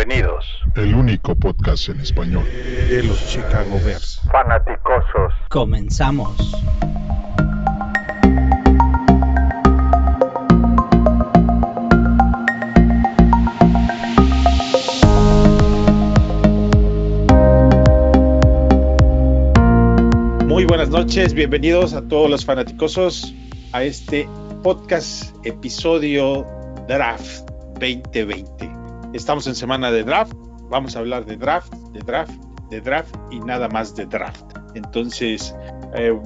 Bienvenidos. El único podcast en español de los Chicago Bears. Fanaticosos. Comenzamos. Muy buenas noches, bienvenidos a todos los fanaticosos a este podcast episodio Draft 2020. Estamos en semana de draft, vamos a hablar de draft, de draft, de draft y nada más de draft. Entonces, eh,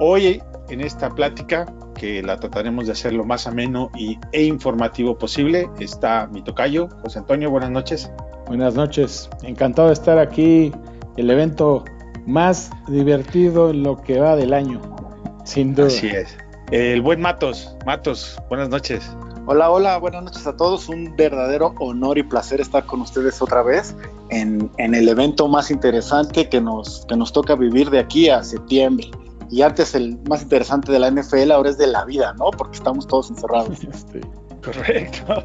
hoy en esta plática, que la trataremos de hacer lo más ameno y, e informativo posible, está mi tocayo, José Antonio, buenas noches. Buenas noches, encantado de estar aquí, el evento más divertido en lo que va del año, sin duda. Así es. El buen Matos, Matos, buenas noches. Hola, hola, buenas noches a todos. Un verdadero honor y placer estar con ustedes otra vez en, en, el evento más interesante que nos, que nos toca vivir de aquí a septiembre. Y antes el más interesante de la NFL, ahora es de la vida, ¿no? Porque estamos todos encerrados. Sí, correcto.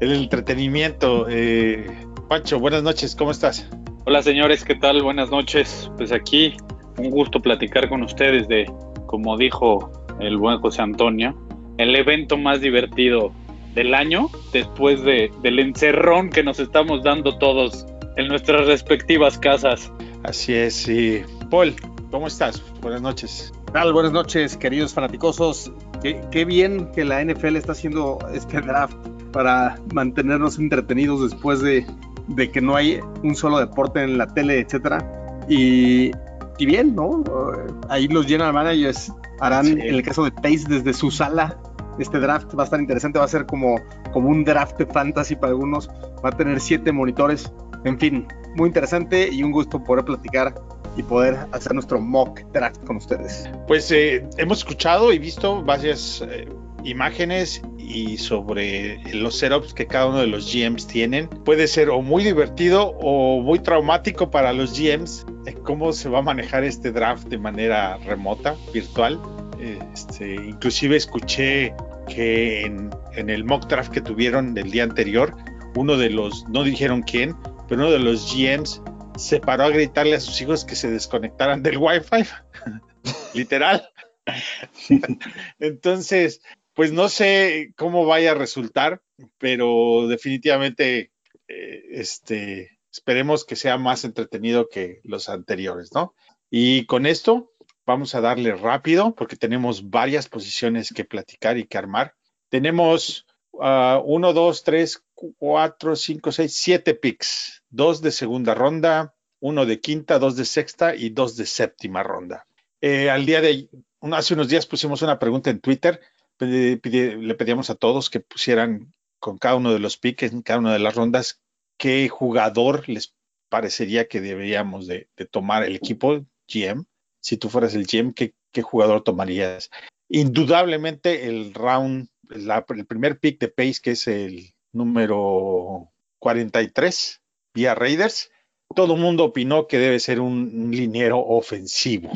El entretenimiento. Eh, Pancho, buenas noches, ¿cómo estás? Hola señores, ¿qué tal? Buenas noches. Pues aquí un gusto platicar con ustedes de, como dijo el buen José Antonio, el evento más divertido del año después de, del encerrón que nos estamos dando todos en nuestras respectivas casas. Así es, sí. Paul, ¿cómo estás? Buenas noches. tal? Buenas noches, queridos fanaticosos. Qué, qué, bien que la NFL está haciendo este draft para mantenernos entretenidos después de, de que no hay un solo deporte en la tele, etcétera. Y, y bien, ¿no? Ahí los general managers harán, sí. en el caso de Pace, desde su sala. Este draft va a estar interesante, va a ser como, como un draft de fantasy para algunos. Va a tener siete monitores. En fin, muy interesante y un gusto poder platicar y poder hacer nuestro mock draft con ustedes. Pues eh, hemos escuchado y visto varias eh, imágenes y sobre los setups que cada uno de los GMs tienen. Puede ser o muy divertido o muy traumático para los GMs cómo se va a manejar este draft de manera remota, virtual. Este, inclusive escuché que en, el mock draft que tuvieron del día anterior, uno de los, no dijeron quién, pero uno de los GMs se paró a gritarle a sus hijos que se desconectaran del Wi-Fi. Literal. Entonces, pues no sé cómo vaya a resultar, pero definitivamente eh, este, esperemos que sea más entretenido que los anteriores, ¿no? Y con esto vamos a darle rápido porque tenemos varias posiciones que platicar y que armar. Tenemos uh, uno, dos, tres, cuatro, cinco, seis, siete picks, dos de segunda ronda, uno de quinta, dos de sexta y dos de séptima ronda. Eh, al día de hace unos días pusimos una pregunta en Twitter le pedíamos a todos que pusieran con cada uno de los piques, en cada una de las rondas, qué jugador les parecería que deberíamos de, de tomar el equipo GM. Si tú fueras el GM, ¿qué, jugador tomarías? Indudablemente el round, el primer pick de Pace, que es el número 43, vía Raiders, todo el mundo opinó que debe ser un, liniero ofensivo.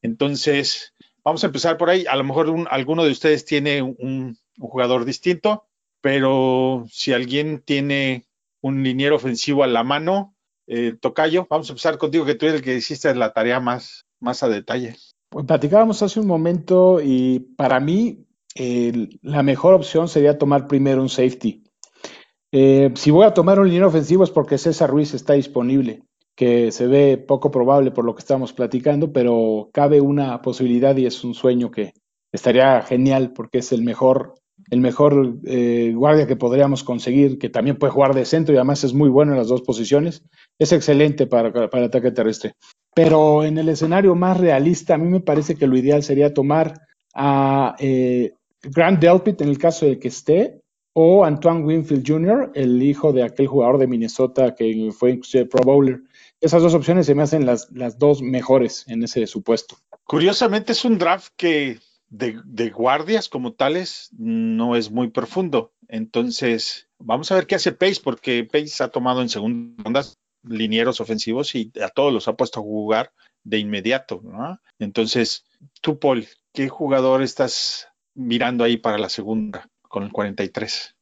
Entonces, Vamos a empezar por ahí. A lo mejor un, alguno de ustedes tiene un, un, jugador distinto, pero si alguien tiene un liniero ofensivo a la mano, eh, Tocayo, vamos a empezar contigo, que tú eres el que hiciste la tarea más, más a detalle. Pues platicábamos hace un momento y para mí la mejor opción sería tomar primero un safety. Eh, si voy a tomar un liniero ofensivo es porque César Ruiz está disponible que se ve poco probable por lo que estamos platicando, pero cabe una posibilidad y es un sueño que estaría genial porque es el mejor, el mejor eh, guardia que podríamos conseguir, que también puede jugar de centro y además es muy bueno en las dos posiciones. Es excelente para, para ataque terrestre. Pero en el escenario más realista, a mí me parece que lo ideal sería tomar a eh, Grant Delpit en el caso de que esté, o Antoine Winfield Jr., el hijo de aquel jugador de Minnesota que fue Pro Bowler. Esas dos opciones se me hacen las, las dos mejores en ese supuesto. Curiosamente es un draft que de, guardias como tales no es muy profundo. Entonces, vamos a ver qué hace Pace, porque Pace ha tomado en segunda ronda linieros ofensivos y a todos los ha puesto a jugar de inmediato. ¿no? Entonces, tú, Paul, ¿qué jugador estás mirando ahí para la segunda? con el 43.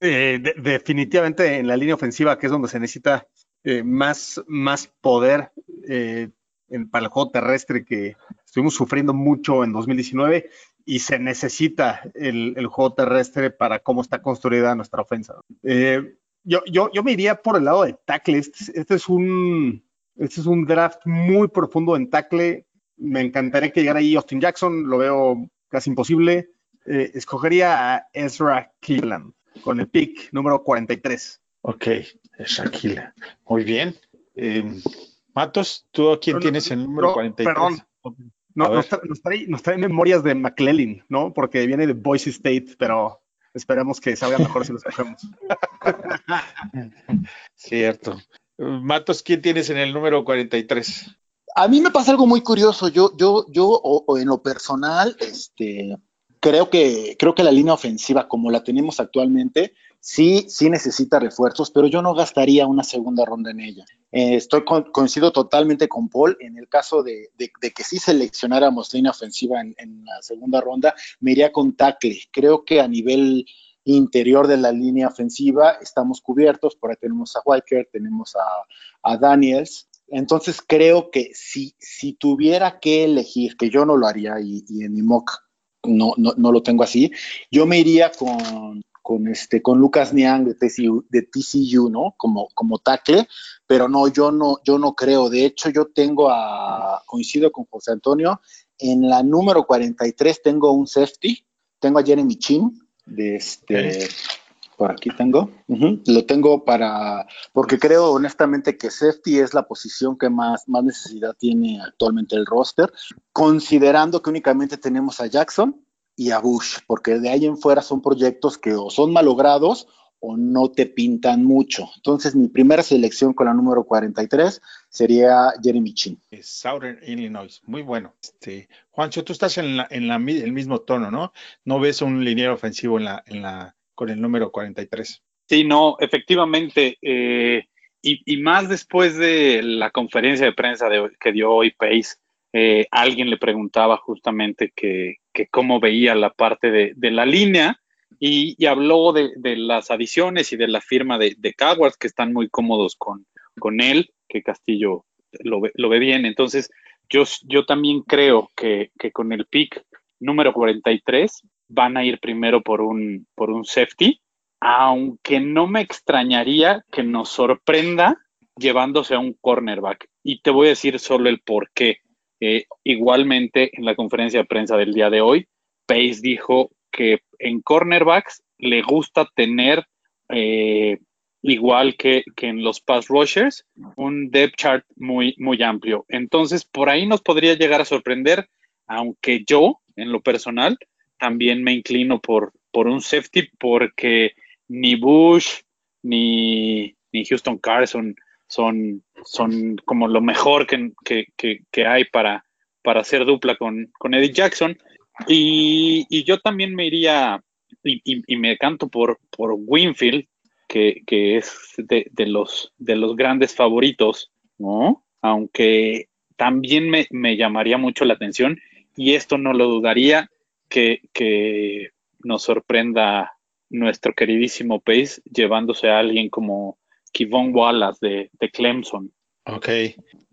Eh, de- definitivamente en la línea ofensiva, que es donde se necesita eh, más, más poder eh, en- para el juego terrestre, que estuvimos sufriendo mucho en 2019 y se necesita el, el juego terrestre para cómo está construida nuestra ofensa. Eh, yo, yo, yo me iría por el lado de tackle. Este, este es un, este es un draft muy profundo en tackle. Me encantaría que llegara ahí Austin Jackson, lo veo casi imposible. Eh, escogería a Ezra Cleveland con el pick número 43. Ok, Shaquille. Muy bien. Eh, Matos, ¿tú a quién No, no, tienes el número no, 43? perdón. No, nos, tra- nos trae, nos trae memorias de McClellan, ¿no? Porque viene de Boise State, pero esperemos que salga mejor si lo escogemos. Cierto. Matos, ¿quién tienes en el número 43? A mí me pasa algo muy curioso. Yo, yo, yo, o, o en lo personal, este, creo que, creo que la línea ofensiva, como la tenemos actualmente, sí, sí necesita refuerzos, pero yo no gastaría una segunda ronda en ella. Eh, estoy con- coincido totalmente con Paul. En el caso de, que sí seleccionáramos línea ofensiva en, la segunda ronda, me iría con tackle. Creo que a nivel interior de la línea ofensiva estamos cubiertos. Por ahí tenemos a Whitaker, tenemos a, a Daniels. Entonces creo que si, si tuviera que elegir, que yo no lo haría y, y en mi mock no, no, no lo tengo así, yo me iría con, con, este, con Lucas Niang de TCU, de TCU ¿no? Como, como tackle, pero no, yo no, yo no creo. De hecho, yo tengo a, coincido con José Antonio, en la número 43 tengo un safety, tengo a Jeremy Chin, de este, por aquí tengo, lo tengo para, porque creo honestamente que safety es la posición que más, más necesidad tiene actualmente el roster, considerando que únicamente tenemos a Jackson y a Bush, porque de ahí en fuera son proyectos que o son malogrados o no te pintan mucho. Entonces, mi primera selección con la número 43 sería Jeremy Chin. Southern Illinois. Muy bueno. Este, Juancho, tú estás en, la, en la, el mismo tono, ¿no? No ves un liniero ofensivo en la, en la, con el número 43. Sí, no, efectivamente. eh, y, y más después de la conferencia de prensa de- que dio hoy Pace, eh, alguien le preguntaba justamente que, que cómo veía la parte de, la línea y, habló de, de las adiciones y de la firma de, de Cowards, que están muy cómodos con, con él, que Castillo lo ve, lo ve bien. Entonces, yo, yo también creo que, que con el pick número 43 van a ir primero por un, por un safety aunque no me extrañaría que nos sorprenda llevándose a un cornerback. Y te voy a decir solo el por qué. Eh, igualmente, en la conferencia de prensa del día de hoy, Pace dijo que en cornerbacks le gusta tener, eh, igual que, que, en los pass rushers, un depth chart muy, muy amplio. Entonces, por ahí nos podría llegar a sorprender, aunque yo, en lo personal, también me inclino por, por un safety porque ni Bush ni, ni Houston Carson son, son como lo mejor que, que, hay para, para hacer dupla con, con Eddie Jackson. Y, y, yo también me iría y, y, y me canto por, por Winfield, que, que es de, de, los, de los grandes favoritos, ¿no? Aunque también me, me llamaría mucho la atención, y esto no lo dudaría, que, que nos sorprenda nuestro queridísimo Pace llevándose a alguien como Kivon Wallace de, Clemson. Ok,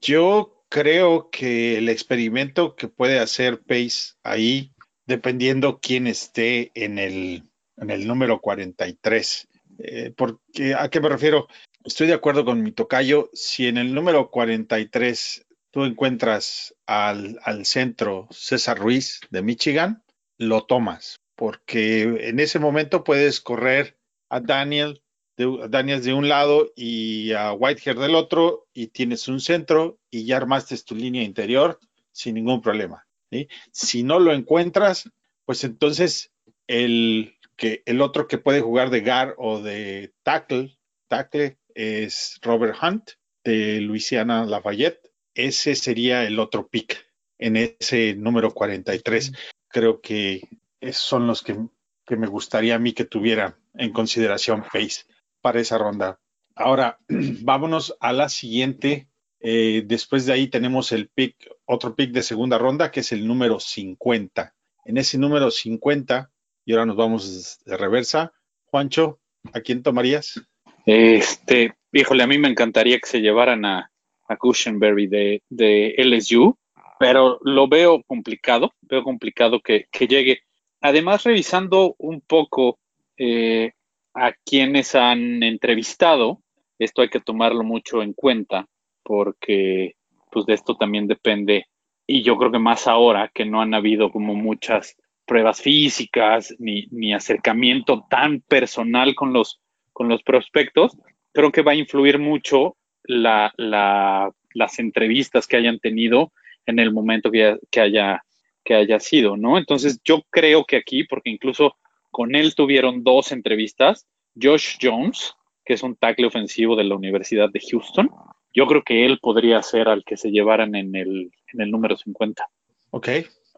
yo creo que el experimento que puede hacer Pace ahí, dependiendo quién esté en el, en el número 43, eh, porque, ¿a qué me refiero? Estoy de acuerdo con mi tocayo, si en el número 43 tú encuentras al, al centro César Ruiz de Michigan, lo tomas, porque en ese momento puedes correr a Daniel, de, Daniel de un lado y a Whitehair del otro, y tienes un centro y ya armaste tu línea interior sin ningún problema. ¿sí? Si no lo encuentras, pues entonces el, que, el otro que puede jugar de guard o de tackle, tackle es Robert Hunt de Louisiana Lafayette. Ese sería el otro pick en ese número 43. Creo que esos son los que, que, me gustaría a mí que tuvieran en consideración Pace para esa ronda. Ahora, vámonos a la siguiente. Eh, después de ahí tenemos el pick, otro pick de segunda ronda, que es el número 50. En ese número 50, y ahora nos vamos de reversa. Juancho, ¿a quién tomarías? Este, híjole, a mí me encantaría que se llevaran a, a Cushenberry de, de LSU, pero lo veo complicado, veo complicado que, que llegue. Además, revisando un poco eh, a quienes han entrevistado, esto hay que tomarlo mucho en cuenta, porque pues de esto también depende, y yo creo que más ahora que no han habido como muchas pruebas físicas ni, ni acercamiento tan personal con los, con los prospectos, creo que va a influir mucho la, la, las entrevistas que hayan tenido en el momento que, que, haya, que haya sido, ¿no? Entonces yo creo que aquí, porque incluso con él tuvieron dos entrevistas, Josh Jones, que es un tackle ofensivo de la Universidad de Houston, yo creo que él podría ser al que se llevaran en el, en el número 50. Ok.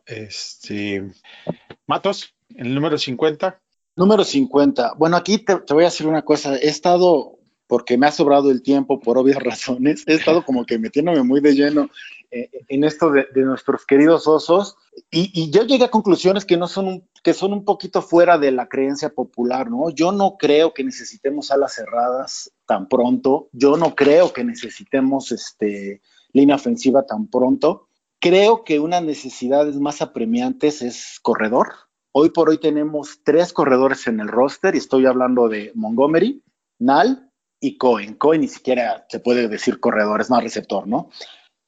Este, Matos, en el número 50. Número 50. Bueno, aquí te, te, voy a decir una cosa. He estado, porque me ha sobrado el tiempo por obvias razones, he estado como que metiéndome muy de lleno en esto de, de, nuestros queridos osos y, y, yo llegué a conclusiones que no son un, que son un poquito fuera de la creencia popular, ¿no? Yo no creo que necesitemos alas cerradas tan pronto. Yo no creo que necesitemos este, línea ofensiva tan pronto. Creo que una necesidades más apremiantes es corredor. Hoy por hoy tenemos tres corredores en el roster y estoy hablando de Montgomery, Nal y Cohen. Cohen ni siquiera se puede decir corredor, es más receptor, ¿no?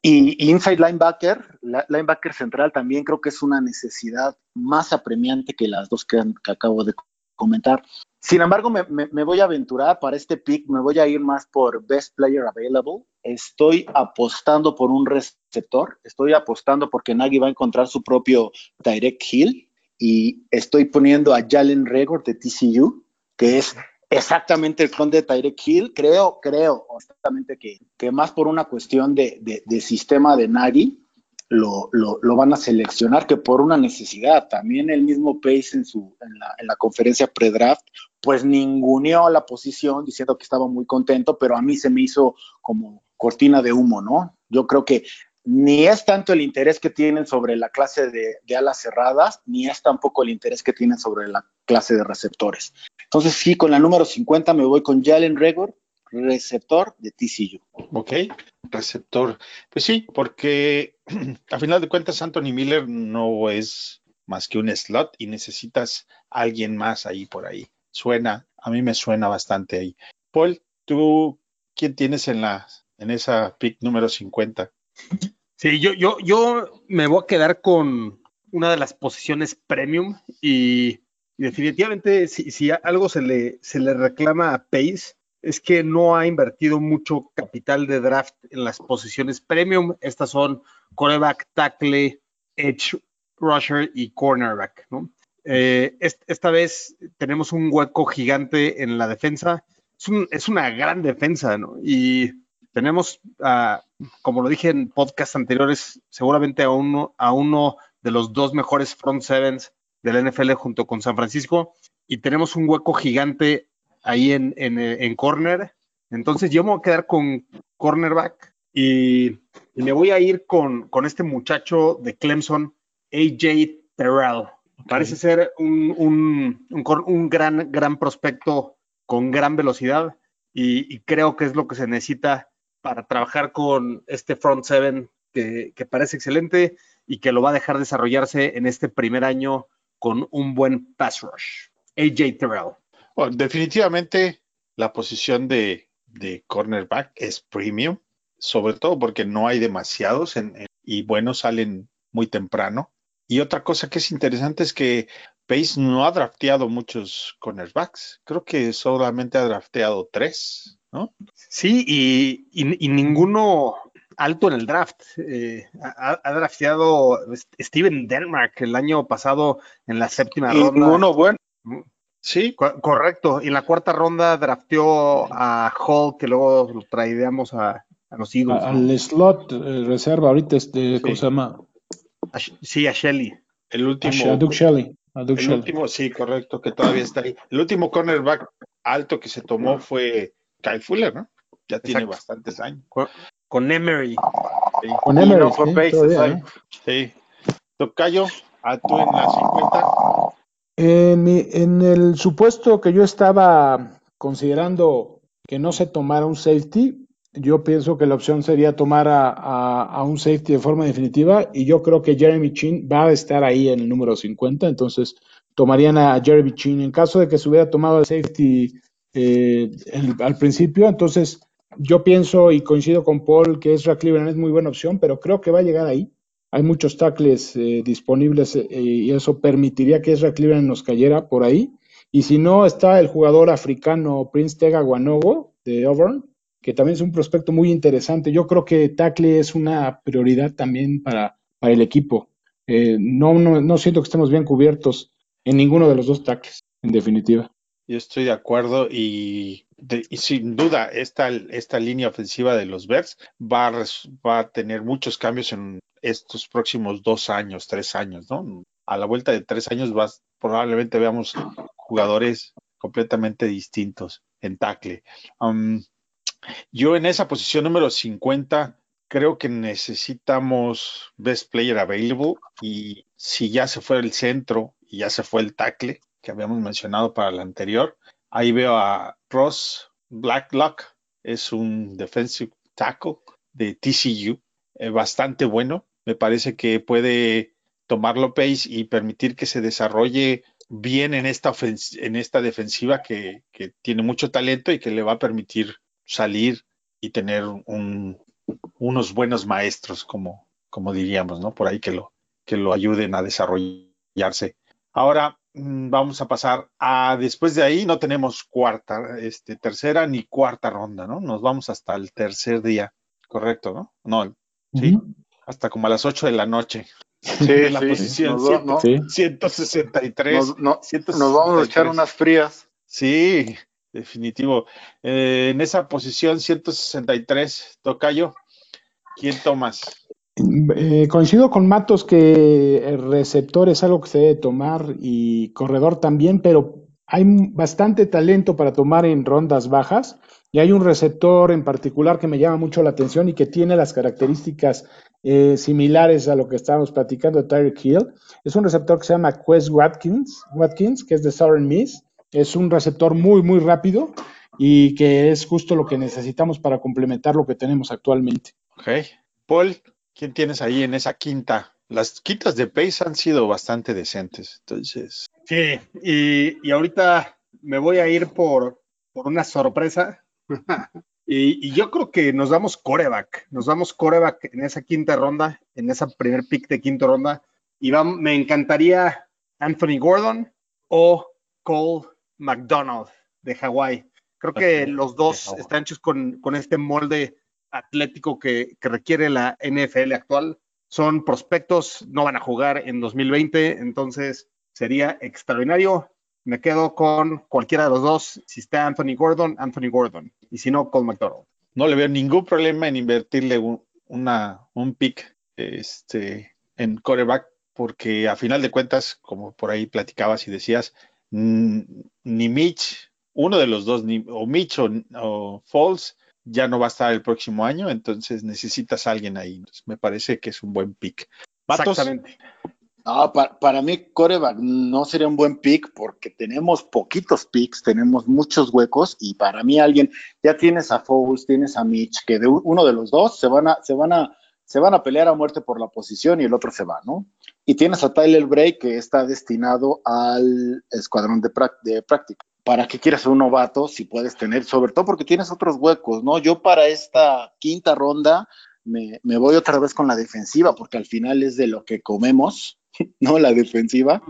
Y, inside linebacker, linebacker central también creo que es una necesidad más apremiante que las dos que, que acabo de comentar. Sin embargo, me, me, me, voy a aventurar para este pick, me voy a ir más por Best Player Available. Estoy apostando por un receptor, estoy apostando porque Nagy va a encontrar su propio Direct Hill y estoy poniendo a Jalen Regor de TCU, que es exactamente el clon de Tyreek Hill. Creo, creo, honestamente, que, que más por una cuestión de, de, sistema de Nagy lo, lo, lo, van a seleccionar que por una necesidad. También el mismo Pace en, su, en, la, en la conferencia pre-draft, pues ninguneó la posición diciendo que estaba muy contento, pero a mí se me hizo como cortina de humo, ¿no? Yo creo que ni es tanto el interés que tienen sobre la clase de, alas cerradas, ni es tampoco el interés que tienen sobre la clase de receptores. Entonces, sí, con la número 50 me voy con Jalen Regor, receptor de TCU. Ok, receptor. Pues sí, porque a final de cuentas Anthony Miller no es más que un slot y necesitas alguien más ahí por ahí. Suena, a mí me suena bastante ahí. Paul, ¿tú quién tienes en la en esa pick número 50? Sí, yo, yo, yo me voy a quedar con una de las posiciones premium y, definitivamente si, si, algo se le, se le reclama a Pace es que no ha invertido mucho capital de draft en las posiciones premium. Estas son coreback, tackle, edge rusher y cornerback, ¿no? Eh, esta vez tenemos un hueco gigante en la defensa. Es, un, es una gran defensa, ¿no? Y tenemos, uh, como lo dije en podcast anteriores, seguramente a uno, a uno de los dos mejores front sevens de la NFL junto con San Francisco. Y tenemos un hueco gigante ahí en, en, en, corner. Entonces yo me voy a quedar con cornerback y, y me voy a ir con, con, este muchacho de Clemson, AJ Terrell. Okay. Parece ser un, un, un, gran, gran prospecto con gran velocidad y, y, creo que es lo que se necesita para trabajar con este front seven que, parece excelente y que lo va a dejar desarrollarse en este primer año con un buen pass rush. AJ Terrell. Bueno, definitivamente la posición de, de, cornerback es premium, sobre todo porque no hay demasiados en, en, y buenos salen muy temprano. Y otra cosa que es interesante es que Pace no ha drafteado muchos cornerbacks. Creo que solamente ha drafteado tres, ¿no? Sí, y, y, y ninguno alto en el draft. Eh, ha, ha, drafteado Steven Denmark el año pasado en la séptima y ronda. Uno bueno. Sí, Co correcto. Y en la cuarta ronda drafteó a Hall, que luego lo traíamos a, a los Eagles. Al ¿no? slot eh, reserva ahorita, este, ¿cómo sí. se llama? A, sí, a Shelley. El último. A, Duke Shelley. A Duke el Shelley. último, sí, correcto, que todavía está ahí. El último cornerback alto que se tomó fue Kyle Fuller, ¿no? Ya tiene Exacto. bastantes años. Con, con Emery. Sí. Con Emery. No fue sí, todavía, ¿eh? sí. Tocayo, a tú en la 50. En, mi, en, el supuesto que yo estaba considerando que no se tomara un safety, yo pienso que la opción sería tomar a, a, a, un safety de forma definitiva y yo creo que Jeremy Chin va a estar ahí en el número 50, entonces tomarían a Jeremy Chin. En caso de que se hubiera tomado el safety eh, el, al principio, entonces yo pienso y coincido con Paul que Ezra Cleveland es muy buena opción, pero creo que va a llegar ahí. Hay muchos tackles eh, disponibles eh, y eso permitiría que Ezra Cleveland nos cayera por ahí. Y si no, está el jugador africano Prince Tega Guanogo de Auburn, que también es un prospecto muy interesante. Yo creo que tackle es una prioridad también para, para el equipo. Eh, no, no, no, siento que estemos bien cubiertos en ninguno de los dos tackles, en definitiva. Yo estoy de acuerdo y, sin duda esta, esta, línea ofensiva de los Bears va a, va a tener muchos cambios en estos próximos dos años, tres años, ¿no? A la vuelta de tres años vas, probablemente veamos jugadores completamente distintos en tackle. Um, yo en esa posición número 50 creo que necesitamos best player available y si ya se fue el centro y ya se fue el tackle que habíamos mencionado para el anterior, ahí veo a Ross Blacklock, es un defensive tackle de TCU, eh, bastante bueno, me parece que puede tomarlo pace y permitir que se desarrolle bien en esta, en esta defensiva que, que, tiene mucho talento y que le va a permitir salir y tener un, unos buenos maestros, como, como diríamos, ¿no? Por ahí que lo, que lo ayuden a desarrollarse. Ahora vamos a pasar a, después de ahí no tenemos cuarta, este, tercera ni cuarta ronda, ¿no? Nos vamos hasta el tercer día, correcto, ¿no? No, sí, uh -huh. hasta como a las 8 de la noche. Sí, en la sí, posición nos, no, 163. Nos, no, 163. nos vamos a echar unas frías. Sí, definitivo. Eh, en esa posición 163, Tocayo, ¿quién tomas? Eh, coincido con Matos que el receptor es algo que se debe tomar y corredor también, pero hay bastante talento para tomar en rondas bajas y hay un receptor en particular que me llama mucho la atención y que tiene las características eh, similares a lo que estábamos platicando de Tyreek Hill. Es un receptor que se llama Quest Watkins, Watkins que es de Southern Miss. Es un receptor muy, muy rápido y que es justo lo que necesitamos para complementar lo que tenemos actualmente. Ok. Paul, ¿quién tienes ahí en esa quinta? Las quintas de Pace han sido bastante decentes, entonces. Sí, y, y ahorita me voy a ir por, por una sorpresa. y, y, yo creo que nos damos coreback, nos damos coreback en esa quinta ronda, en esa primer pick de quinta ronda. Y va, me encantaría Anthony Gordon o Cole McDonald de Hawái. Creo que los dos están hechos con, con este molde atlético que, requiere la NFL actual. Son prospectos, no van a jugar en 2020, entonces sería extraordinario. Me quedo con cualquiera de los dos. Si está Anthony Gordon, Anthony Gordon. Y si no, Cole McDonald. No le veo ningún problema en invertirle un, un pick este, en coreback, porque a final de cuentas, como por ahí platicabas y decías, ni Mitch, uno de los dos, ni, o Mitch o, o Falls, ya no va a estar el próximo año, entonces necesitas a alguien ahí. Entonces, me parece que es un buen pick. ¿Matos? Exactamente. No, para, para, mí, coreback no sería un buen pick porque tenemos poquitos picks, tenemos muchos huecos y para mí alguien, ya tienes a Foles, tienes a Mitch, que de uno de los dos se van a, se van a, se van a pelear a muerte por la posición y el otro se va, ¿no? Y tienes a Tyler Bray que está destinado al escuadrón de, de práctica. ¿Para qué quieres un novato si puedes tener, sobre todo porque tienes otros huecos, ¿no? Yo para esta quinta ronda me, me voy otra vez con la defensiva porque al final es de lo que comemos, ¿no? La defensiva.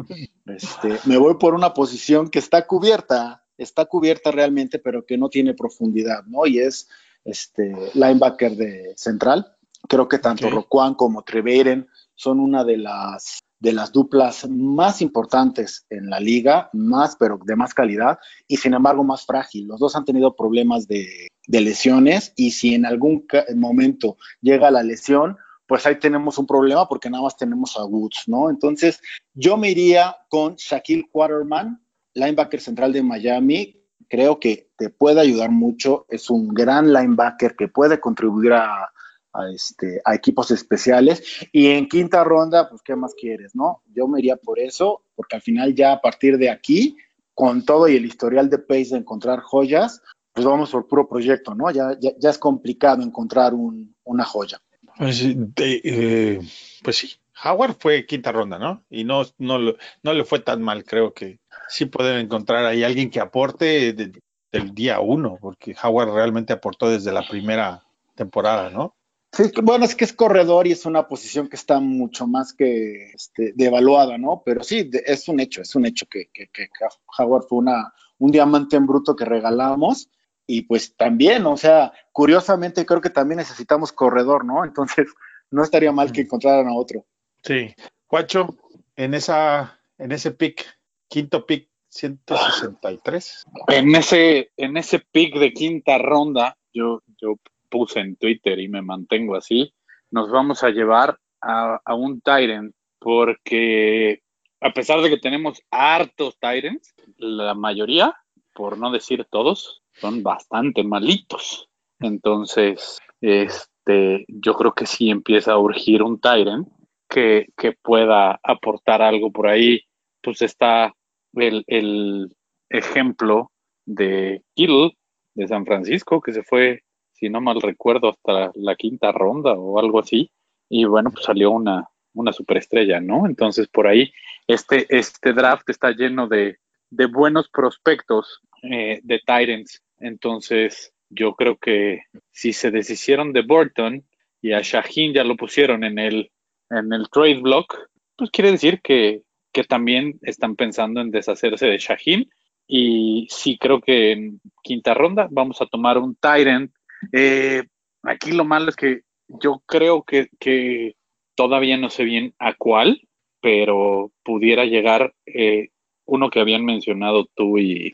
Este, me voy por una posición que está cubierta, está cubierta realmente, pero que no tiene profundidad, ¿no? Y es este linebacker de central. Creo que tanto okay. Roquan como Treveren son una de las de las duplas más importantes en la liga, más, pero de más calidad, y sin embargo más frágil. Los dos han tenido problemas de, lesiones, y si en algún momento llega la lesión, pues ahí tenemos un problema porque nada más tenemos a Woods, ¿no? Entonces, yo me iría con Shaquille Quarterman, linebacker central de Miami. Creo que te puede ayudar mucho. Es un gran linebacker que puede contribuir a, a, este, a equipos especiales. Y en quinta ronda, pues, ¿qué más quieres, no? Yo me iría por eso, porque al final ya a partir de aquí con todo y el historial de Pace de encontrar joyas, pues vamos por puro proyecto, ¿no? Ya, ya, ya es complicado encontrar un, una joya. Pues, de, eh, pues sí, Howard fue quinta ronda, ¿no? Y no, no, no le fue tan mal, creo que sí pueden encontrar ahí alguien que aporte de, del día uno, porque Howard realmente aportó desde la primera temporada, ¿no? Sí, bueno, es que es corredor y es una posición que está mucho más que este, devaluada, ¿no? Pero sí, de, es un hecho, es un hecho que, que, que, Howard fue una, un diamante en bruto que regalamos y pues también, o sea, curiosamente creo que también necesitamos corredor, ¿no? Entonces, no estaría mal que encontraran a otro. Sí. Juancho, en esa, en ese pick, quinto pick, 163. En ese, en ese pick de quinta ronda, yo, yo puse en Twitter y me mantengo así, nos vamos a llevar a, un Tyrant, porque a pesar de que tenemos hartos Tyrants, la mayoría, por no decir todos, son bastante malitos. Entonces, este, yo creo que sí empieza a urgir un Tyrant que, que pueda aportar algo por ahí. Pues está el, el ejemplo de Kittle de San Francisco, que se fue, si no mal recuerdo, hasta la quinta ronda o algo así. Y bueno, pues salió una, una superestrella, ¿no? Entonces, por ahí, este, este draft está lleno de, de buenos prospectos eh, de Titans. Entonces, yo creo que si se deshicieron de Burton y a Shaheen ya lo pusieron en el, en el trade block, pues quiere decir que, que también están pensando en deshacerse de Shaheen. Y sí, creo que en quinta ronda vamos a tomar un Tyrant. Eh, aquí lo malo es que yo creo que, que, todavía no sé bien a cuál, pero pudiera llegar eh, uno que habían mencionado tú y,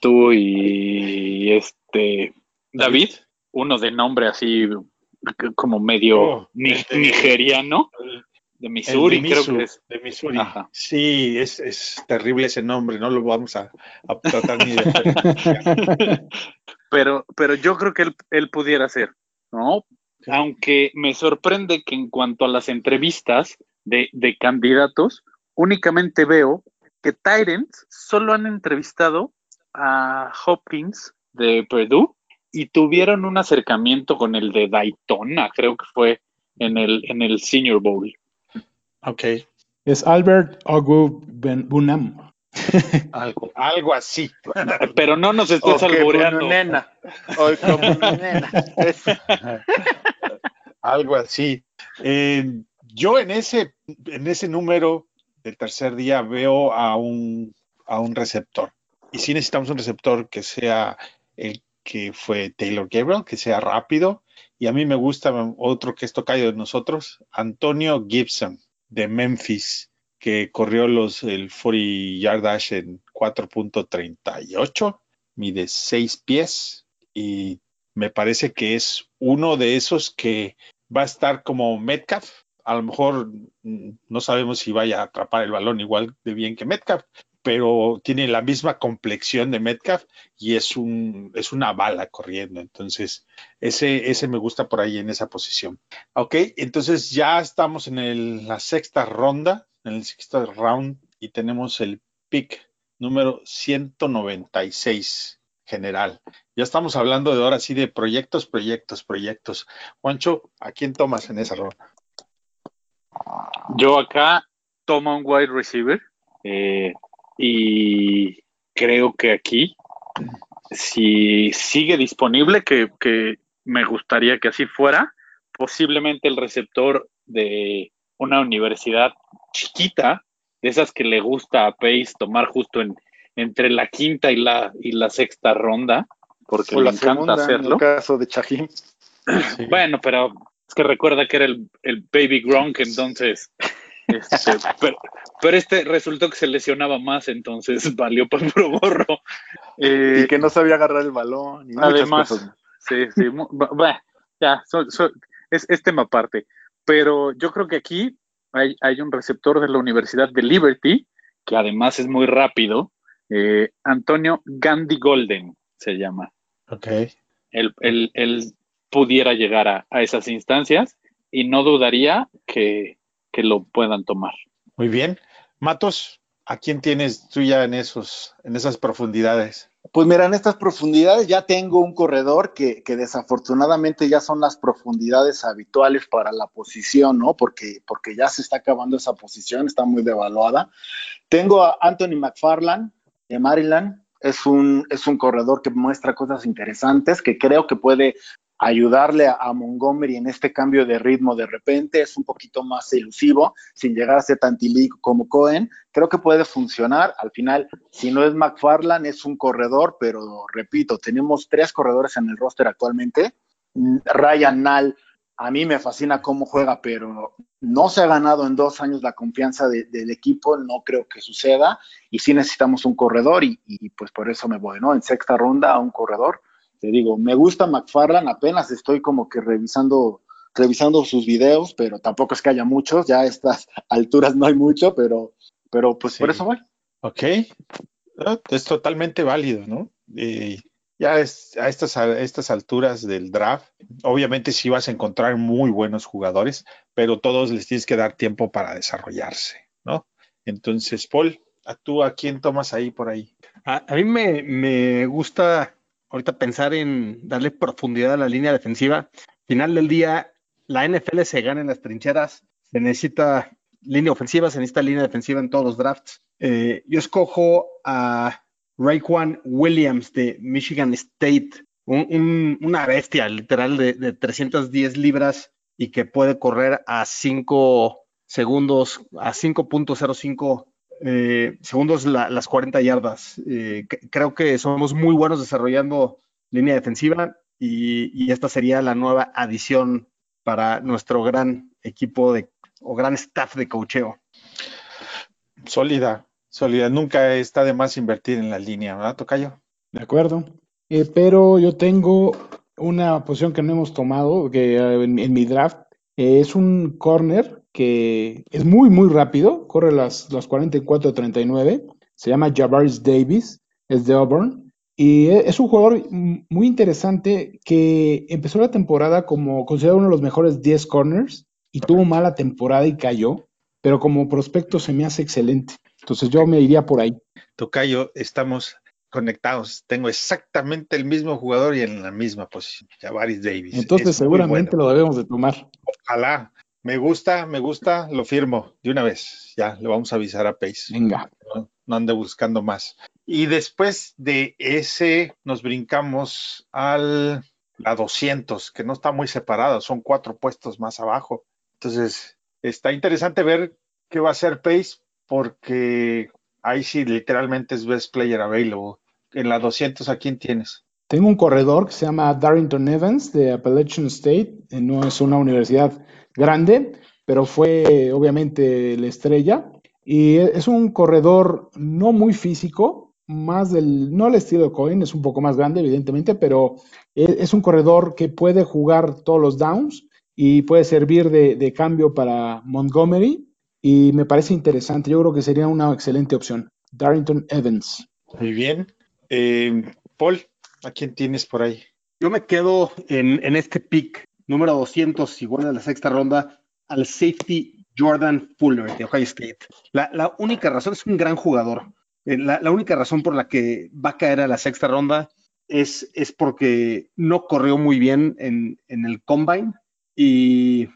tú y este David, uno de nombre así como medio oh, este, nigeriano de Missouri, de creo que es. De Missouri. Ajá. Sí, es, es, terrible ese nombre, no lo vamos a, a tratar ni de. pero, pero yo creo que él, él pudiera ser, ¿no? Sí. Aunque me sorprende que en cuanto a las entrevistas de, de candidatos, únicamente veo que Tyrants solo han entrevistado a Hopkins de Purdue y tuvieron un acercamiento con el de Daytona, creo que fue en el, en el Senior Bowl. Ok. Es Albert Ogu Bunam. Algo, algo así. Pero no nos estés okay, albureando. Nena. Hoy como nena. algo así. Eh, yo en ese, en ese número del tercer día veo a un, a un receptor y sí necesitamos un receptor que sea el que fue Taylor Gabriel, que sea rápido. Y a mí me gusta otro que es tocayo de nosotros, Antonio Gibson de Memphis, que corrió los, el 40 yard dash en 4.38, mide 6 pies y me parece que es uno de esos que va a estar como Metcalf. A lo mejor no sabemos si vaya a atrapar el balón igual de bien que Metcalf, pero tiene la misma complexión de Metcalf y es, un, es una bala corriendo. Entonces, ese, ese me gusta por ahí en esa posición. Ok, entonces ya estamos en la sexta ronda, en el sexto round, y tenemos el pick número 196 general. Ya estamos hablando de ahora sí de proyectos, proyectos, proyectos. Juancho, ¿a quién tomas en esa ronda? Yo acá tomo un wide receiver. Eh, y creo que aquí, si sigue disponible, que, que, me gustaría que así fuera, posiblemente el receptor de una universidad chiquita, de esas que le gusta a Pace tomar justo en, entre la quinta y la, y la sexta ronda, porque o le la encanta segunda, hacerlo. En el caso de Chahim. Sí. Bueno, pero es que recuerda que era el, el Baby Gronk, entonces este, pero, pero, este resultó que se lesionaba más, entonces valió por puro gorro. Eh, y que no sabía agarrar el balón. Y además, sí, sí, bueno, ya, so, so, es, es, tema aparte. Pero yo creo que aquí hay, hay, un receptor de la Universidad de Liberty, que además es muy rápido, eh, Antonio Gandhi Golden se llama. Ok. Él, él, él pudiera llegar a, a esas instancias y no dudaría que que lo puedan tomar. Muy bien. Matos, ¿A quién tienes tú ya en esos, en esas profundidades? Pues mira, en estas profundidades ya tengo un corredor que, desafortunadamente ya son las profundidades habituales para la posición, ¿no? Porque, porque ya se está acabando esa posición, está muy devaluada. Tengo a Anthony McFarland de Maryland, es un, es un corredor que muestra cosas interesantes, que creo que puede ayudarle a, Montgomery en este cambio de ritmo de repente, es un poquito más elusivo, sin llegar a ser tan como Cohen, creo que puede funcionar. Al final, si no es McFarland, es un corredor, pero repito, tenemos tres corredores en el roster actualmente. Ryan Nall, a mí me fascina cómo juega, pero no se ha ganado en dos años la confianza del equipo, no creo que suceda, y sí necesitamos un corredor, y, y pues por eso me voy, ¿no? En sexta ronda a un corredor te digo, me gusta McFarland, apenas estoy como que revisando, revisando sus videos, pero tampoco es que haya muchos, ya a estas alturas no hay mucho, pero, pero pues por eso voy. Ok, es totalmente válido, ¿no? ya es, a, estas, a estas alturas del draft, obviamente sí vas a encontrar muy buenos jugadores, pero todos les tienes que dar tiempo para desarrollarse, ¿no? Entonces, Paul, ¿a tú a quién tomas ahí por ahí? A, a mí me, me gusta ahorita pensar en darle profundidad a la línea defensiva. Final del día, la NFL se gana en las trincheras, se necesita línea ofensiva, se necesita línea defensiva en todos los drafts. Eh, yo escojo a Raekwon Williams de Michigan State, una bestia literal de, de 310 libras y que puede correr a 5 segundos, a 5.05 eh, segundos las 40 yardas. Eh, creo que somos muy buenos desarrollando línea defensiva y, esta sería la nueva adición para nuestro gran equipo de, o gran staff de cocheo. Sólida, sólida. Nunca está de más invertir en la línea, ¿verdad, Tocayo? De acuerdo. Eh, pero yo tengo una posición que no hemos tomado que en, en mi draft. es un corner que es muy, muy rápido, corre las, las 44-39, se llama Javaris Davis, es de Auburn, y e, es un jugador muy interesante que empezó la temporada como considerado uno de los mejores 10 corners y tuvo mala temporada y cayó, pero como prospecto se me hace excelente. Entonces yo me iría por ahí. Tocayo, estamos conectados. Tengo exactamente el mismo jugador y en la misma posición, Javaris Davis. Entonces seguramente lo debemos de tomar. Ojalá, me gusta, me gusta, lo firmo de una vez. Ya, le vamos a avisar a Pace. Venga. No, ande buscando más. Y después de ese, nos brincamos al la 200, que no está muy separado, son cuatro puestos más abajo. Entonces, está interesante ver qué va a hacer Pace, porque ahí sí literalmente es best player available. En la 200, ¿a quién tienes? Tengo un corredor que se llama Darrington Evans de Appalachian State, eh, no es una universidad grande, pero fue obviamente la estrella. Y es un corredor no muy físico, más del, no al estilo de Cohen, es un poco más grande, evidentemente, pero e, es un corredor que puede jugar todos los downs y puede servir de, cambio para Montgomery. Y me parece interesante, yo creo que sería una excelente opción. Darrington Evans. Muy bien. Eh, Paul, ¿a quién tienes por ahí? Yo me quedo en, en este pick número 200, igual a la sexta ronda, al safety Jordan Fuller de Ohio State. La, única razón es un gran jugador. Eh, la, única razón por la que va a caer a la sexta ronda es, es porque no corrió muy bien en, el combine y,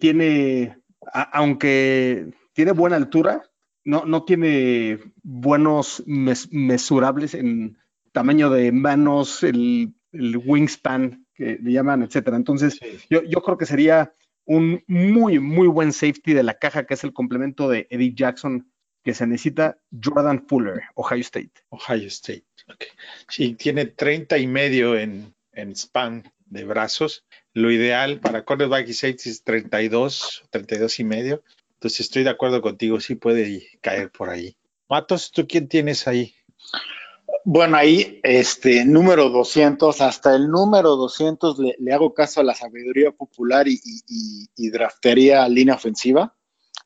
tiene, aunque tiene buena altura, no, no tiene buenos mesurables en tamaño de manos, el, el wingspan que le llaman, etcétera. Entonces, yo, yo, creo que sería un muy, muy buen safety de la caja, que es el complemento de Eddie Jackson que se necesita Jordan Fuller, Ohio State. Ohio State, ok. Sí, tiene 30 y medio en, en span de brazos. Lo ideal para cornerback y safety es 32, 32 y medio. Entonces estoy de acuerdo contigo, sí puede caer por ahí. Matos, ¿tú quién tienes ahí? Bueno, ahí, este, número 200, hasta el número 200 le, hago caso a la sabiduría popular y, y, draftearía línea ofensiva.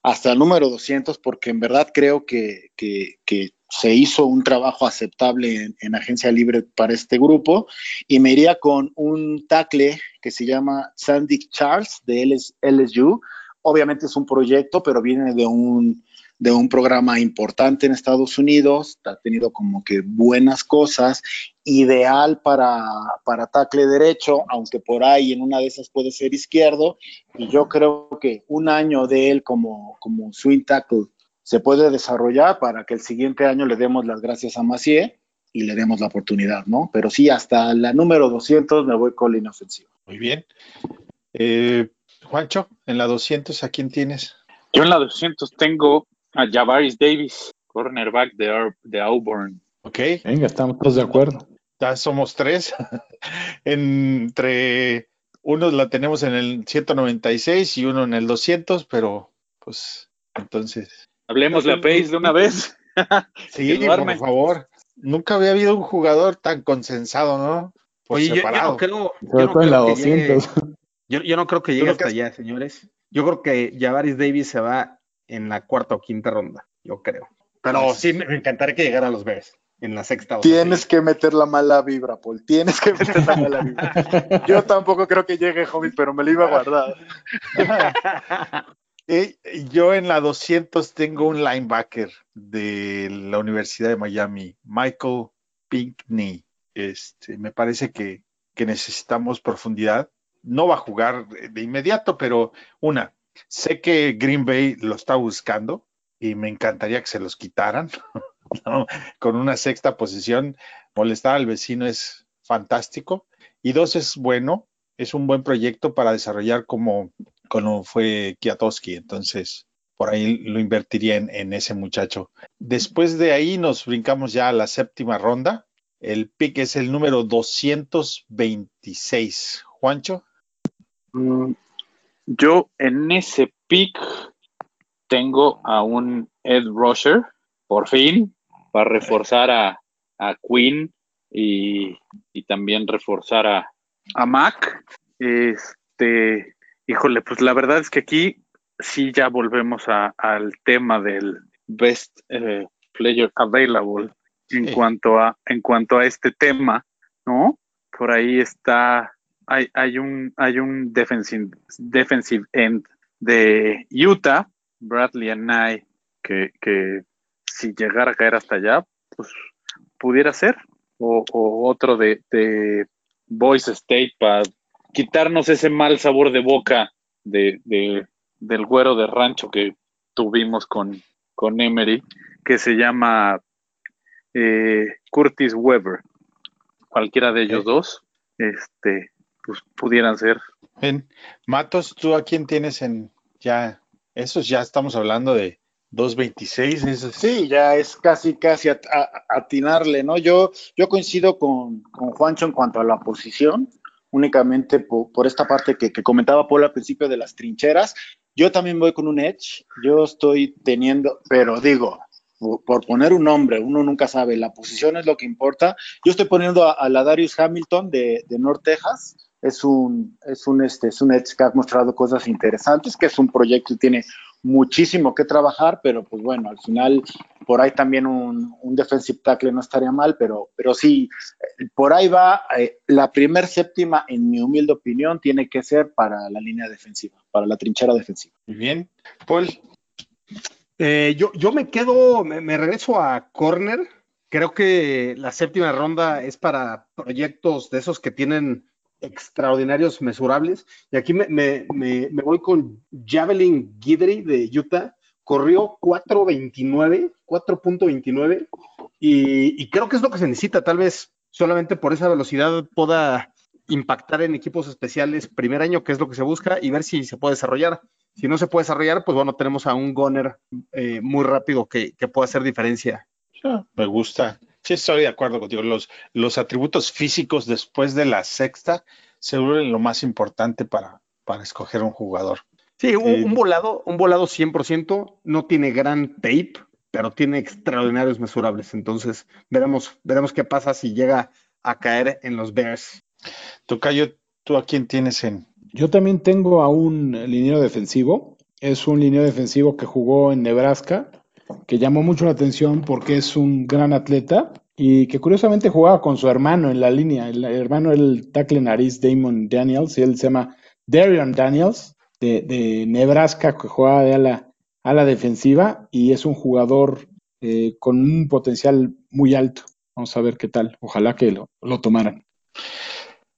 Hasta el número 200, porque en verdad creo que, se hizo un trabajo aceptable en, agencia libre para este grupo. Y me iría con un tackle que se llama Sandy Charles de LSU. Obviamente es un proyecto, pero viene de un de un programa importante en Estados Unidos, ha tenido como que buenas cosas, ideal para, para tackle derecho, aunque por ahí en una de esas puede ser izquierdo, y yo creo que un año de él como, como swing tackle se puede desarrollar para que el siguiente año le demos las gracias a Macié y le demos la oportunidad, ¿no? Pero sí, hasta la número 200 me voy con la inofensiva. Muy bien. Eh, Juancho, en la 200, ¿a quién tienes? Yo en la 200 tengo a Javaris Davis, cornerback de, de Auburn. Ok. Venga, estamos todos de acuerdo. Ya somos tres. Entre unos la tenemos en el 196 y uno en el 200, pero pues entonces. Hablemos la pace de una vez. sí, por favor. Nunca había habido un jugador tan consensado, ¿no? Por Oye, separado. Yo, yo, no creo, yo no creo la 200. Llegue, yo, yo, no creo que llegue hasta allá, señores. Yo creo que Javaris Davis se va en la cuarta o quinta ronda, yo creo. Pero sí, me encantaría que llegara a los Bears en la sexta. Tienes que meter la mala vibra, Paul. Tienes que meter la mala vibra. Yo tampoco creo que llegue Hobbit, pero me lo iba a guardar. Eh, yo en la 200 tengo un linebacker de la Universidad de Miami, Michael Pinkney. Este, me parece que, que necesitamos profundidad. No va a jugar de inmediato, pero una, sé que Green Bay lo está buscando y me encantaría que se los quitaran. Con una sexta posición, molestar al vecino es fantástico. Y dos, es bueno, es un buen proyecto para desarrollar como como fue Kiatowski, entonces por ahí lo invertiría en, ese muchacho. Después de ahí nos brincamos ya a la séptima ronda. El pick es el número 226. Juancho. Mm, yo en ese pick tengo a un Ed Rusher, por fin, para reforzar a, a Quinn y, y, también reforzar a, a Mac. Este, Híjole, pues la verdad es que aquí sí ya volvemos al tema del best eh, player available en cuanto a en cuanto a este tema, ¿no? Por ahí está hay, hay un hay un defensive defensive end de Utah, Bradley and I, que, que si llegara a caer hasta allá, pues pudiera ser o, o otro de, de Boise State para quitarnos ese mal sabor de boca de, del güero de rancho que tuvimos con, con Emery, que se llama eh, Curtis Weber. Cualquiera de ellos dos, este, pues pudieran ser. Bien. Matos, ¿tú a quién tienes en ya? Esos ya estamos hablando de 2.26. Esos. Sí, ya es casi, casi atinarle, ¿no? Yo, yo coincido con, con Juancho en cuanto a la posición únicamente por, esta parte que, comentaba Paul al principio de las trincheras. Yo también voy con un Edge, yo estoy teniendo, pero digo, por, poner un nombre, uno nunca sabe, la posición es lo que importa. Yo estoy poniendo a, la Darius Hamilton de, de North Texas, es un, es un, este, es un Edge que ha mostrado cosas interesantes, que es un proyecto que tiene muchísimo que trabajar, pero pues bueno, al final por ahí también un, defensive tackle no estaría mal, pero, pero sí, por ahí va. Eh, la primer séptima, en mi humilde opinión, tiene que ser para la línea defensiva, para la trinchera defensiva. Muy bien. Paul. Eh, yo, yo me quedo, me, regreso a corner. Creo que la séptima ronda es para proyectos de esos que tienen extraordinarios, mesurables. Y aquí me, me, voy con Javelin Guidry de Utah. Corrió 4.29, 4.29. Y, y creo que es lo que se necesita. Tal vez solamente por esa velocidad pueda impactar en equipos especiales primer año, que es lo que se busca, y ver si se puede desarrollar. Si no se puede desarrollar, pues bueno, tenemos a un goner eh, muy rápido que, que hacer diferencia. me gusta. Sí, estoy de acuerdo contigo. Los, los atributos físicos después de la sexta se vuelven lo más importante para, para escoger un jugador. Sí, un, volado, un volado 100%, no tiene gran tape, pero tiene extraordinarios mesurables. Entonces, veremos, veremos qué pasa si llega a caer en los Bears. Tocayo, ¿tú a quién tienes en? Yo también tengo a un liniero defensivo. Es un liniero defensivo que jugó en Nebraska que llamó mucho la atención porque es un gran atleta y que curiosamente jugaba con su hermano en la línea. El, hermano el tackle nariz Damon Daniels y él se llama Darion Daniels de, Nebraska que jugaba de ala, defensiva y es un jugador eh, con un potencial muy alto. Vamos a ver qué tal. Ojalá que lo, lo tomaran.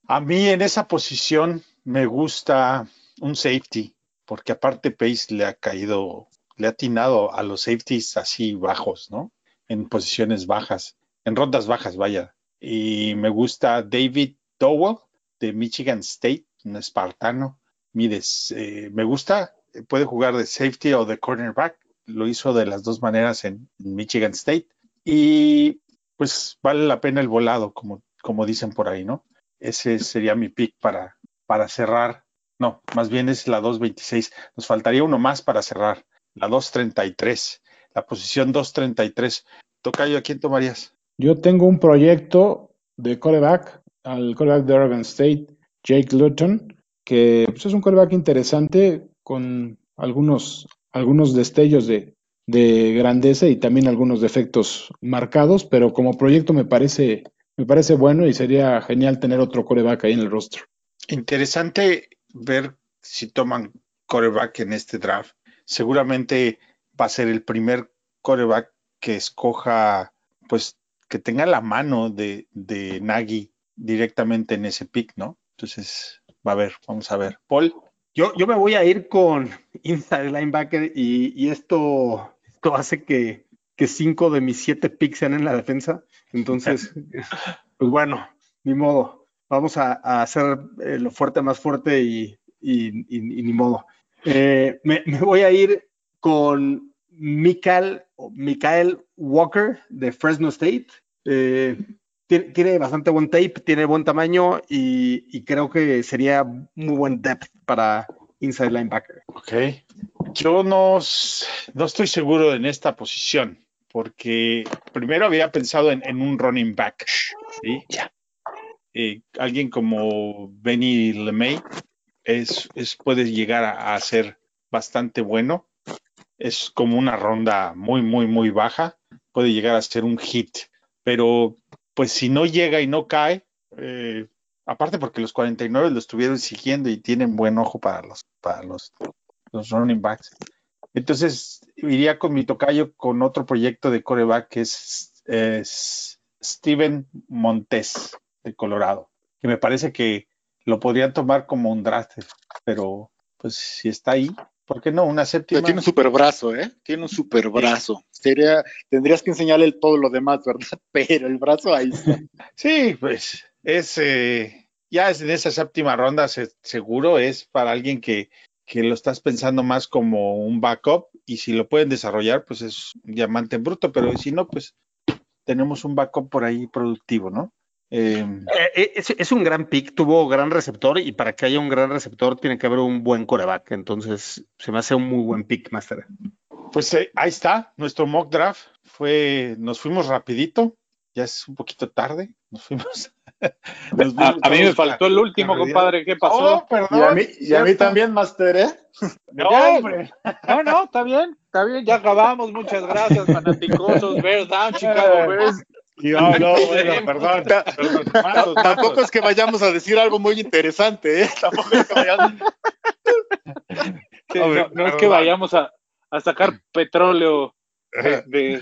A mí en esa posición me gusta un safety, porque aparte Pace le ha caído, le ha atinado a los safeties así bajos, ¿no? En posiciones bajas, en rondas bajas, vaya. Y me gusta David Dowell de Michigan State, un espartano. Mides, eh, me gusta, puede jugar de safety o de cornerback. Lo hizo de las dos maneras en Michigan State. Y pues vale la pena el volado, como, como dicen por ahí, ¿no? Ese sería mi pick para, para cerrar. No, más bien es la 226. Nos faltaría uno más para cerrar. La 233. La posición 233. Tocayo, ¿a quién tomarías? Yo tengo un proyecto de coreback, al coreback de Oregon State, Jake Luton, que pues, es un coreback interesante con algunos, algunos destellos de, de grandeza y también algunos defectos marcados, pero como proyecto me parece, me parece bueno y sería genial tener otro coreback ahí en el rostro. Interesante ver si toman coreback en este draft. Seguramente va a ser el primer coreback que escoja, pues que tenga la mano de, de Nagy directamente en ese pick, ¿no? Entonces, va a ver, vamos a ver. Paul. Yo, yo me voy a ir con inside linebacker y, y esto esto hace que, que cinco de mis siete picks sean en la defensa. Entonces, pues bueno, ni modo. Vamos a, a hacer eh, lo fuerte más fuerte y, y, y, y ni modo. Eh, me, me, voy a ir con Mikael, Mikael Walker de Fresno State. Eh, tiene, tiene, bastante buen tape, tiene buen tamaño y, y, creo que sería muy buen depth para inside linebacker. Ok. Yo no, no estoy seguro en esta posición, porque primero había pensado en, en un running back, ¿sí? Ya. Eh, alguien como Benny LeMay es, es, puede llegar a, ser bastante bueno. Es como una ronda muy, muy, muy baja. Puede llegar a ser un hit. Pero, pues, si no llega y no cae, eh, aparte porque los 49 lo estuvieron siguiendo y tienen buen ojo para los, para los los running backs. Entonces, iría con mi tocayo con otro proyecto de coreback que es, es Steven Montes de Colorado, que me parece que lo podrían tomar como un draft, pero pues si está ahí, ¿por qué no? Una séptima. Pero tiene un super brazo, ¿eh? Tiene un super brazo. Sería, tendrías que enseñarle todo lo demás, ¿verdad? Pero el brazo ahí está. Sí, pues es, eh, ya es en esa séptima ronda, se, seguro es para alguien que que lo estás pensando más como un backup y si lo pueden desarrollar, pues es un diamante en bruto, pero si no, pues tenemos un backup por ahí productivo, ¿no? Eh, eh, es, es, un gran pick, tuvo gran receptor y para que haya un gran receptor tiene que haber un buen coreback, entonces se me hace un muy buen pick, Master. Pues eh, ahí está, nuestro mock draft fue, nos fuimos rapidito, ya es un poquito tarde, nos fuimos. nos a, a, mí me faltó el último, compadre, ¿qué pasó? Oh, perdón, y a mí, y a mí también, Master, ¿eh? No, hombre. No, no, está bien, está bien, ya acabamos, muchas gracias, fanaticosos, Bears down, Chicago Bears. No, no, bueno, perdón. perdón. Tampoco es que vayamos a decir algo muy interesante, ¿eh? Tampoco es que vayamos. Sí, no, no, es que vayamos a, a sacar petróleo de, de,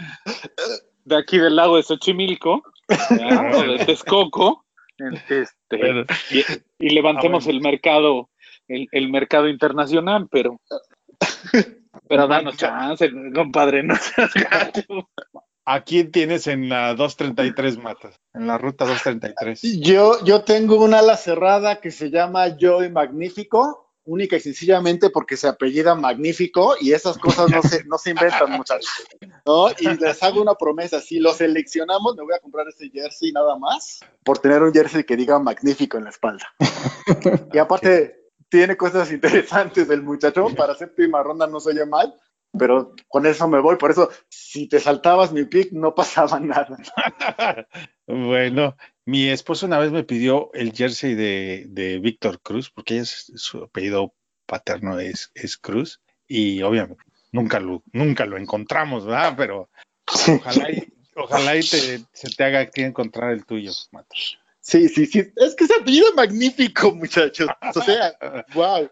de, aquí del lago de Xochimilco, o de Texcoco, este, y, y, levantemos ah, bueno. el mercado, el, el, mercado internacional, pero. Pero danos chance, compadre, no seas gato. ¿A quién tienes en la 233 Matas? En la ruta 233. Yo, yo tengo una ala cerrada que se llama Joy Magnífico, única y sencillamente porque se apellida Magnífico y esas cosas no se, no se inventan, muchachos. ¿no? Y les hago una promesa: si lo seleccionamos, me voy a comprar ese jersey nada más por tener un jersey que diga Magnífico en la espalda. Y aparte. Tiene cosas interesantes el muchacho, para séptima ronda no se oye mal, pero con eso me voy. Por eso, si te saltabas mi pick, no pasaba nada. bueno, mi esposo una vez me pidió el jersey de, de Víctor Cruz, porque es, su apellido paterno es, es, Cruz, y obviamente nunca lo, nunca lo encontramos, ¿verdad? Pero ojalá y, ojalá y te, se te haga que encontrar el tuyo, Matos. Sí, sí, sí. Es que ese apellido es magnífico, muchachos. O sea, wow.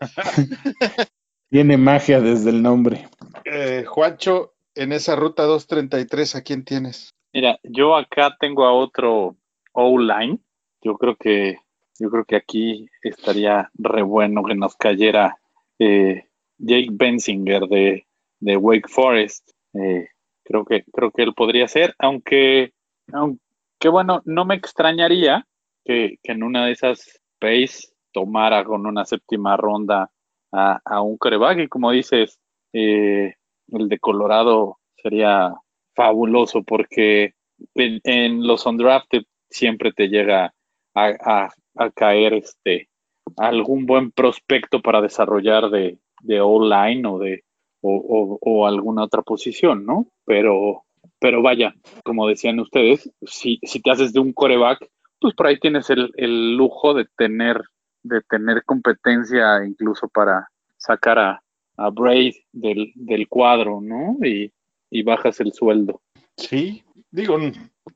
Tiene magia desde el nombre. Eh, Juancho, en esa ruta 233, ¿a quién tienes? Mira, yo acá tengo a otro O-line. Yo creo que yo creo que aquí estaría re bueno que nos cayera eh, Jake Bensinger de, de Wake Forest. Eh, creo que creo que él podría ser, aunque aunque bueno, no me extrañaría que, que en una de esas pace tomara con una séptima ronda a, a un coreback y como dices, eh, el de Colorado sería fabuloso porque en, los undrafted siempre te llega a, a, a, caer este algún buen prospecto para desarrollar de, de online o de o, o, o, alguna otra posición, ¿no? Pero, pero vaya, como decían ustedes, si, si te haces de un coreback, pues por ahí tienes el, el lujo de tener, de tener competencia incluso para sacar a, a Braid del, del cuadro, ¿no? Y, y bajas el sueldo. Sí, digo,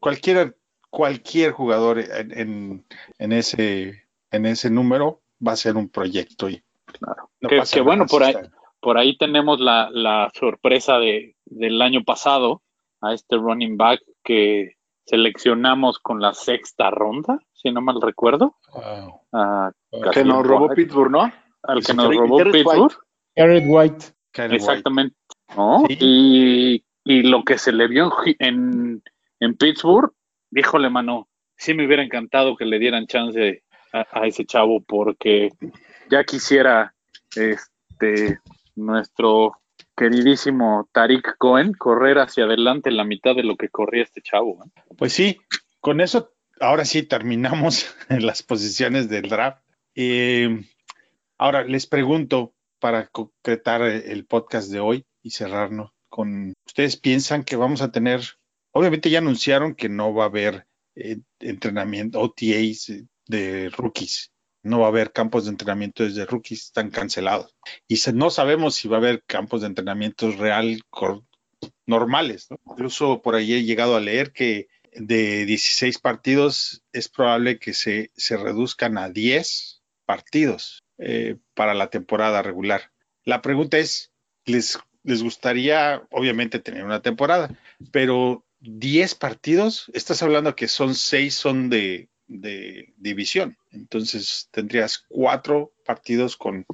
cualquier, cualquier jugador en, en, en, ese, en ese número va a ser un proyecto. Y claro. No que, que bueno, por ahí, por ahí tenemos la, la sorpresa de, del año pasado a este running back que seleccionamos con la sexta ronda, si no mal recuerdo. wow. a Que nos robó Pittsburgh, ¿no? al que nos robó. Pittsburgh. Garrett White. Exactamente. ¿no? Sí. Y, y lo que se le vio en, en, en Pittsburgh, híjole, mano, sí me hubiera encantado que le dieran chance a, a ese chavo porque ya quisiera este nuestro queridísimo Tariq Cohen correr hacia adelante la mitad de lo que corría este chavo. ¿eh? Pues sí, con eso ahora sí terminamos en las posiciones del draft. Eh, ahora les pregunto para concretar el podcast de hoy y cerrarnos con ustedes piensan que vamos a tener obviamente ya anunciaron que no va a haber eh, entrenamiento OTAs de rookies no va a haber campos de entrenamiento desde rookies están cancelados y no sabemos si va a haber campos de entrenamiento real normales ¿no? incluso por ahí he llegado a leer que de 16 partidos es probable que se, se reduzcan a 10 partidos eh, para la temporada regular. La pregunta es, ¿les, ¿les gustaría obviamente tener una temporada? Pero 10 partidos, estás hablando que son 6 son de, de división. Entonces tendrías 4 partidos con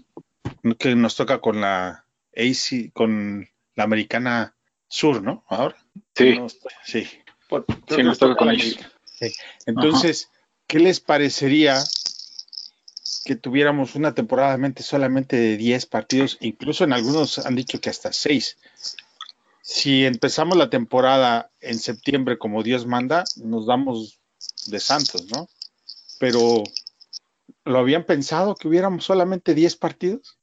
que nos toca con la AC, con la americana sur, ¿no? Ahora. Sí. Sí. Por, sí, nos toca con. Sí. Entonces, Ajá. ¿qué les parecería que tuviéramos una temporada solamente de 10 partidos? Incluso en algunos han dicho que hasta 6. Si empezamos la temporada en septiembre como Dios manda, nos damos de santos, ¿no? Pero, ¿lo habían pensado que hubiéramos solamente 10 partidos?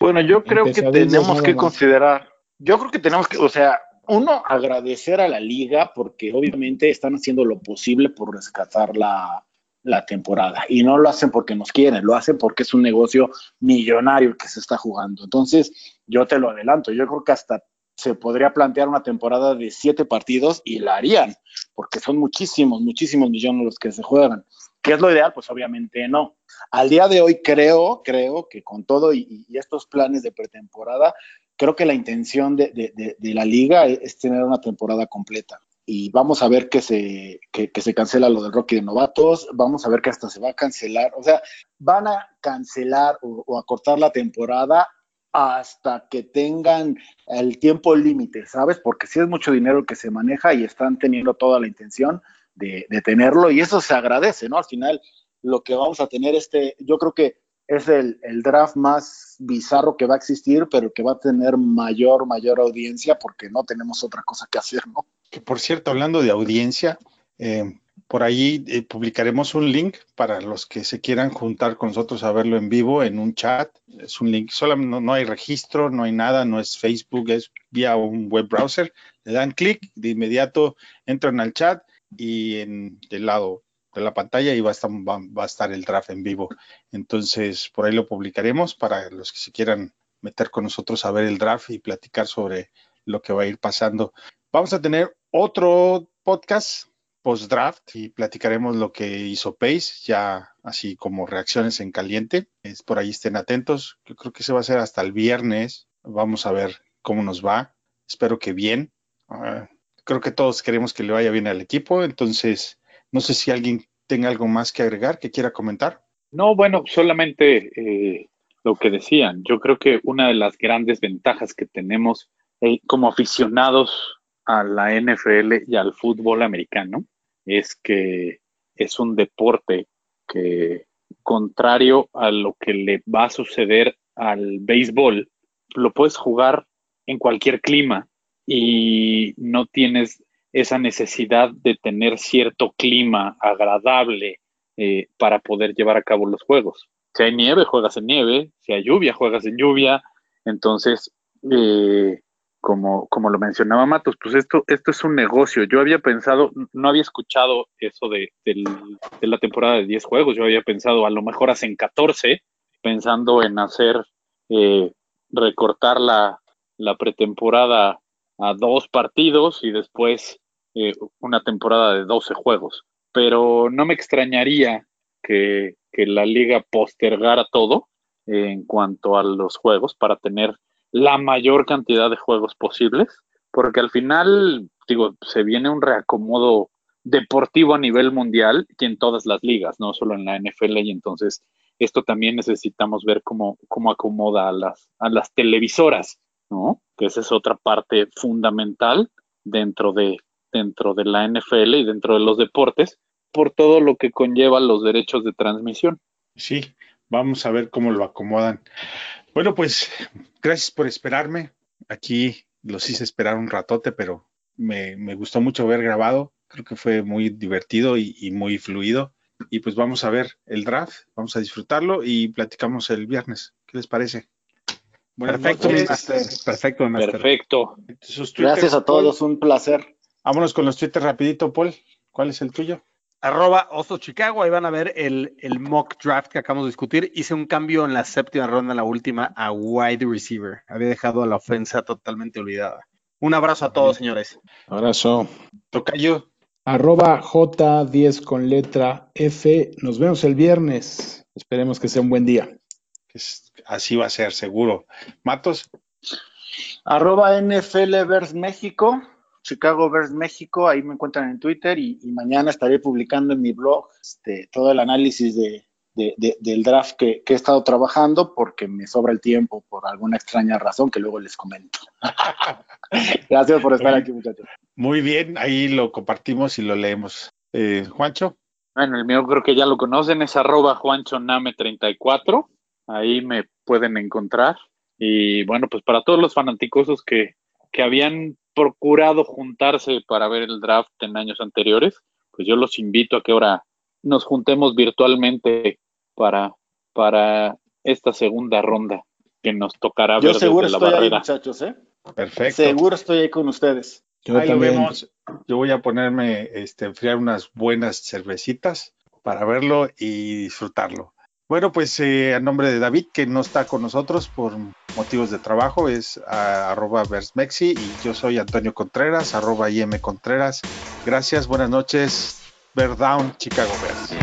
Bueno, yo creo que tenemos que considerar, yo creo que tenemos que, o sea, uno, agradecer a la liga porque obviamente están haciendo lo posible por rescatar la, la, temporada y no lo hacen porque nos quieren, lo hacen porque es un negocio millonario que se está jugando. Entonces, yo te lo adelanto, yo creo que hasta se podría plantear una temporada de siete partidos y la harían, porque son muchísimos, muchísimos millones los que se juegan. ¿Qué es lo ideal? Pues obviamente no. Al día de hoy creo, creo que con todo y, y estos planes de pretemporada, creo que la intención de, de, de, de, la liga es tener una temporada completa. Y vamos a ver que se, que, que, se cancela lo del Rocky de novatos, vamos a ver que hasta se va a cancelar, o sea, van a cancelar o, o acortar la temporada hasta que tengan el tiempo límite, ¿sabes? Porque si es mucho dinero que se maneja y están teniendo toda la intención de, de, tenerlo y eso se agradece, ¿no? Al final lo que vamos a tener este, yo creo que es el, el, draft más bizarro que va a existir, pero que va a tener mayor, mayor audiencia porque no tenemos otra cosa que hacer, ¿no? Que por cierto, hablando de audiencia, eh, por ahí eh, publicaremos un link para los que se quieran juntar con nosotros a verlo en vivo en un chat. Es un link, solo no, no hay registro, no hay nada, no es Facebook, es vía un web browser. Le dan clic, de inmediato entran al chat y en el lado de la pantalla y va a, estar, va, a estar el draft en vivo. Entonces, por ahí lo publicaremos para los que se quieran meter con nosotros a ver el draft y platicar sobre lo que va a ir pasando. Vamos a tener otro podcast post-draft y platicaremos lo que hizo Pace, ya así como reacciones en caliente. Es por ahí estén atentos. Yo creo que se va a hacer hasta el viernes. Vamos a ver cómo nos va. Espero que bien. Uh, creo que todos queremos que le vaya bien al equipo, entonces no sé si alguien tenga algo más que agregar, que quiera comentar. No, bueno, solamente eh, lo que decían. Yo creo que una de las grandes ventajas que tenemos eh, como aficionados a la NFL y al fútbol americano es que es un deporte que, contrario a lo que le va a suceder al béisbol, lo puedes jugar en cualquier clima y no tienes esa necesidad de tener cierto clima agradable eh, para poder llevar a cabo los juegos. Si hay nieve, juegas en nieve, si hay lluvia, juegas en lluvia. Entonces, eh, como, como lo mencionaba Matos, pues esto, esto es un negocio. Yo había pensado, no había escuchado eso de, de la temporada de 10 juegos, yo había pensado a lo mejor hacen 14, pensando en hacer, eh, recortar la, la pretemporada a dos partidos y después eh, una temporada de 12 juegos. Pero no me extrañaría que, que la liga postergara todo en cuanto a los juegos para tener la mayor cantidad de juegos posibles, porque al final, digo, se viene un reacomodo deportivo a nivel mundial y en todas las ligas, no solo en la NFL, y entonces esto también necesitamos ver cómo, cómo acomoda a las, a las televisoras ¿no? Que esa es otra parte fundamental dentro de, dentro de la NFL y dentro de los deportes, por todo lo que conlleva los derechos de transmisión. Sí, vamos a ver cómo lo acomodan. Bueno, pues gracias por esperarme. Aquí los hice esperar un ratote, pero me, me gustó mucho haber grabado. Creo que fue muy divertido y, y muy fluido. Y pues vamos a ver el draft, vamos a disfrutarlo y platicamos el viernes. ¿Qué les parece? Perfecto, master. Perfecto, mi master. Perfecto. Gracias a todos, un placer. Vámonos con los twitters rapidito, Paul. ¿Cuál es el tuyo? Arroba Oso Chicago, ahí van a ver el, el, mock draft que acabamos de discutir. Hice un cambio en la séptima ronda, en la última, a wide receiver. Había dejado a la ofensa totalmente olvidada. Un abrazo a todos, señores. Abrazo. Tocayo. Arroba J10 con letra F. Nos vemos el viernes. Esperemos que sea un buen día. Así va a ser, seguro. Matos. Arroba NFL Vers México, Chicago Vers México, ahí me encuentran en Twitter y, y mañana estaré publicando en mi blog este, todo el análisis de, de, de, del draft que, que, he estado trabajando porque me sobra el tiempo por alguna extraña razón que luego les comento. Gracias por estar aquí, muchachos. Muy bien, ahí lo compartimos y lo leemos. Eh, Juancho. Bueno, el mío creo que ya lo conocen, es arroba juanchoname34 ahí me pueden encontrar. Y bueno, pues para todos los fanáticosos que, que habían procurado juntarse para ver el draft en años anteriores, pues yo los invito a que ahora nos juntemos virtualmente para, para esta segunda ronda que nos tocará yo ver seguro desde la estoy barrera. ahí, muchachos, ¿eh? Perfecto. Seguro estoy ahí con ustedes. Yo ahí lo también. vemos. Yo voy a ponerme, este, enfriar unas buenas cervecitas para verlo y disfrutarlo. Bueno, pues eh, a nombre de David, que no está con nosotros por motivos de trabajo, es a, arroba versmexi y yo soy Antonio Contreras, arroba IM Contreras. Gracias, buenas noches. Bear Down, Chicago Bears.